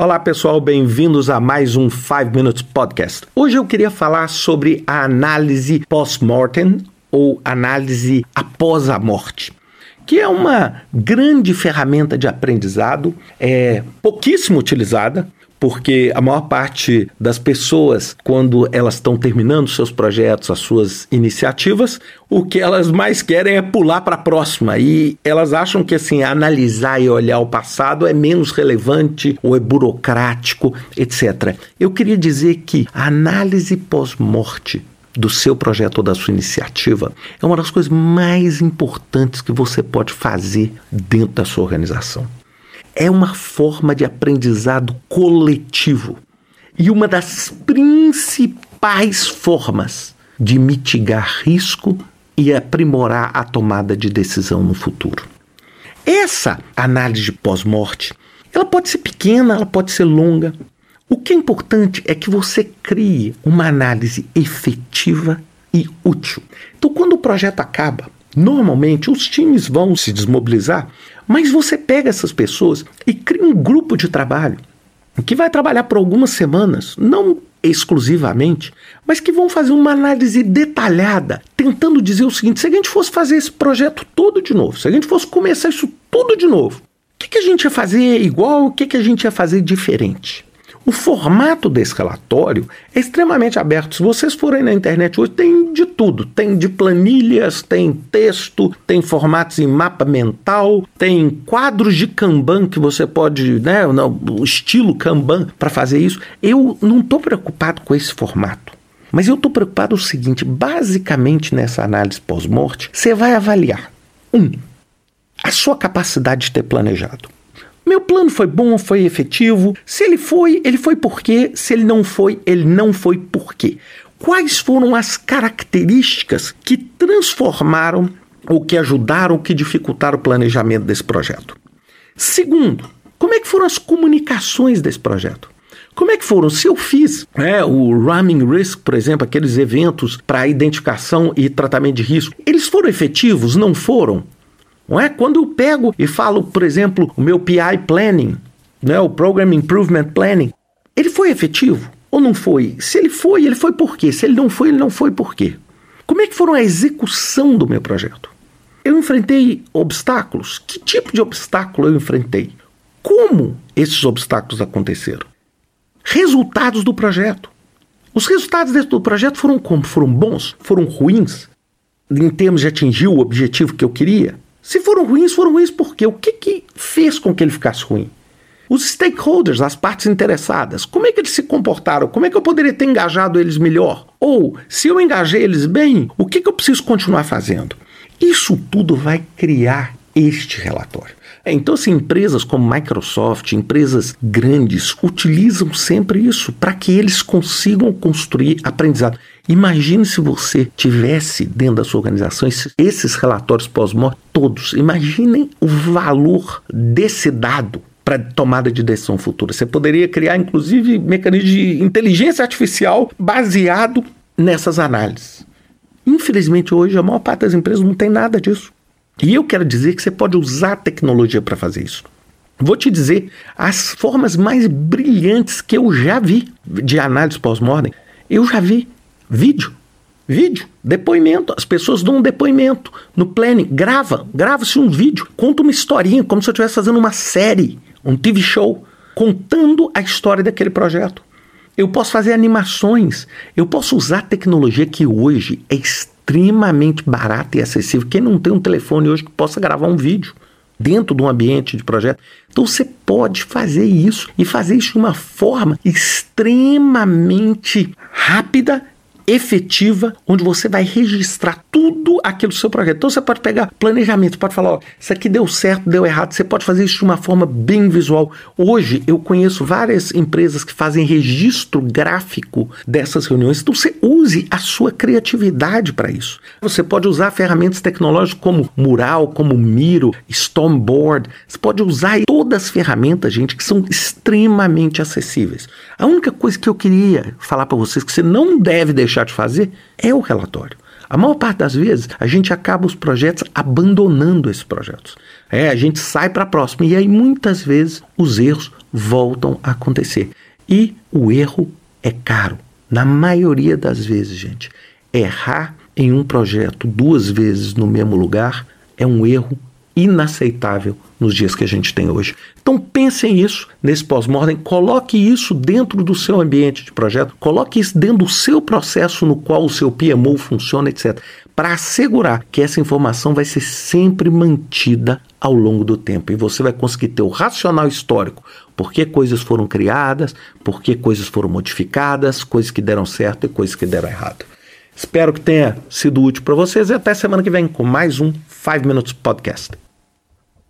Olá pessoal, bem-vindos a mais um 5 Minutes Podcast. Hoje eu queria falar sobre a análise post-mortem ou análise após a morte que é uma grande ferramenta de aprendizado, é pouquíssimo utilizada, porque a maior parte das pessoas, quando elas estão terminando seus projetos, as suas iniciativas, o que elas mais querem é pular para a próxima e elas acham que assim analisar e olhar o passado é menos relevante ou é burocrático, etc. Eu queria dizer que a análise pós-morte do seu projeto ou da sua iniciativa é uma das coisas mais importantes que você pode fazer dentro da sua organização é uma forma de aprendizado coletivo e uma das principais formas de mitigar risco e aprimorar a tomada de decisão no futuro. Essa análise pós-morte, ela pode ser pequena, ela pode ser longa. O que é importante é que você crie uma análise efetiva e útil. Então, quando o projeto acaba, normalmente os times vão se desmobilizar, mas você pega essas pessoas e cria um grupo de trabalho que vai trabalhar por algumas semanas, não exclusivamente, mas que vão fazer uma análise detalhada, tentando dizer o seguinte: se a gente fosse fazer esse projeto todo de novo, se a gente fosse começar isso tudo de novo, o que, que a gente ia fazer igual, o que, que a gente ia fazer diferente? O formato desse relatório é extremamente aberto. Se vocês forem na internet hoje, tem de tudo. Tem de planilhas, tem texto, tem formatos em mapa mental, tem quadros de Kanban que você pode, né, o estilo Kanban para fazer isso. Eu não estou preocupado com esse formato. Mas eu estou preocupado o seguinte: basicamente nessa análise pós-morte, você vai avaliar, um, a sua capacidade de ter planejado. Meu plano foi bom, foi efetivo. Se ele foi, ele foi por quê? Se ele não foi, ele não foi por quê? Quais foram as características que transformaram ou que ajudaram ou que dificultaram o planejamento desse projeto? Segundo, como é que foram as comunicações desse projeto? Como é que foram? Se eu fiz é, o Ramming Risk, por exemplo, aqueles eventos para identificação e tratamento de risco, eles foram efetivos? Não foram? Não é? Quando eu pego e falo, por exemplo, o meu PI Planning, né, o Program Improvement Planning, ele foi efetivo ou não foi? Se ele foi, ele foi por quê? Se ele não foi, ele não foi por quê? Como é que foram a execução do meu projeto? Eu enfrentei obstáculos? Que tipo de obstáculo eu enfrentei? Como esses obstáculos aconteceram? Resultados do projeto. Os resultados do projeto foram como? Foram bons? Foram ruins? Em termos de atingir o objetivo que eu queria? Se foram ruins, foram ruins por quê? O que, que fez com que ele ficasse ruim? Os stakeholders, as partes interessadas, como é que eles se comportaram? Como é que eu poderia ter engajado eles melhor? Ou, se eu engajei eles bem, o que, que eu preciso continuar fazendo? Isso tudo vai criar este relatório. É, então, assim, empresas como Microsoft, empresas grandes, utilizam sempre isso para que eles consigam construir aprendizado. Imagine se você tivesse dentro da sua organização esses, esses relatórios pós-morte todos. Imaginem o valor desse dado para tomada de decisão futura. Você poderia criar, inclusive, mecanismos de inteligência artificial baseado nessas análises. Infelizmente, hoje, a maior parte das empresas não tem nada disso. E eu quero dizer que você pode usar a tecnologia para fazer isso. Vou te dizer as formas mais brilhantes que eu já vi de análise pós-mortem. Eu já vi vídeo. Vídeo, depoimento. As pessoas dão um depoimento no planning. Grava, grava-se um vídeo. Conta uma historinha, como se eu estivesse fazendo uma série, um TV show, contando a história daquele projeto. Eu posso fazer animações. Eu posso usar tecnologia que hoje é extremamente extremamente barata e acessível. Quem não tem um telefone hoje que possa gravar um vídeo dentro de um ambiente de projeto. Então você pode fazer isso e fazer isso de uma forma extremamente rápida efetiva, onde você vai registrar tudo aquilo do seu projeto. Então você pode pegar planejamento, pode falar, ó, isso aqui deu certo, deu errado. Você pode fazer isso de uma forma bem visual. Hoje eu conheço várias empresas que fazem registro gráfico dessas reuniões. Então você use a sua criatividade para isso. Você pode usar ferramentas tecnológicas como Mural, como Miro, Stormboard. Você pode usar todas as ferramentas, gente, que são extremamente acessíveis. A única coisa que eu queria falar para vocês que você não deve deixar deixar de fazer é o relatório. A maior parte das vezes a gente acaba os projetos abandonando esses projetos. É, a gente sai para a próxima e aí muitas vezes os erros voltam a acontecer. E o erro é caro. Na maioria das vezes, gente, errar em um projeto duas vezes no mesmo lugar é um erro inaceitável nos dias que a gente tem hoje. Então pensem isso nesse pós-mortem, coloque isso dentro do seu ambiente de projeto, coloque isso dentro do seu processo no qual o seu PMO funciona, etc, para assegurar que essa informação vai ser sempre mantida ao longo do tempo e você vai conseguir ter o racional histórico, por que coisas foram criadas, por que coisas foram modificadas, coisas que deram certo e coisas que deram errado. Espero que tenha sido útil para vocês e até semana que vem com mais um 5 Minutes Podcast.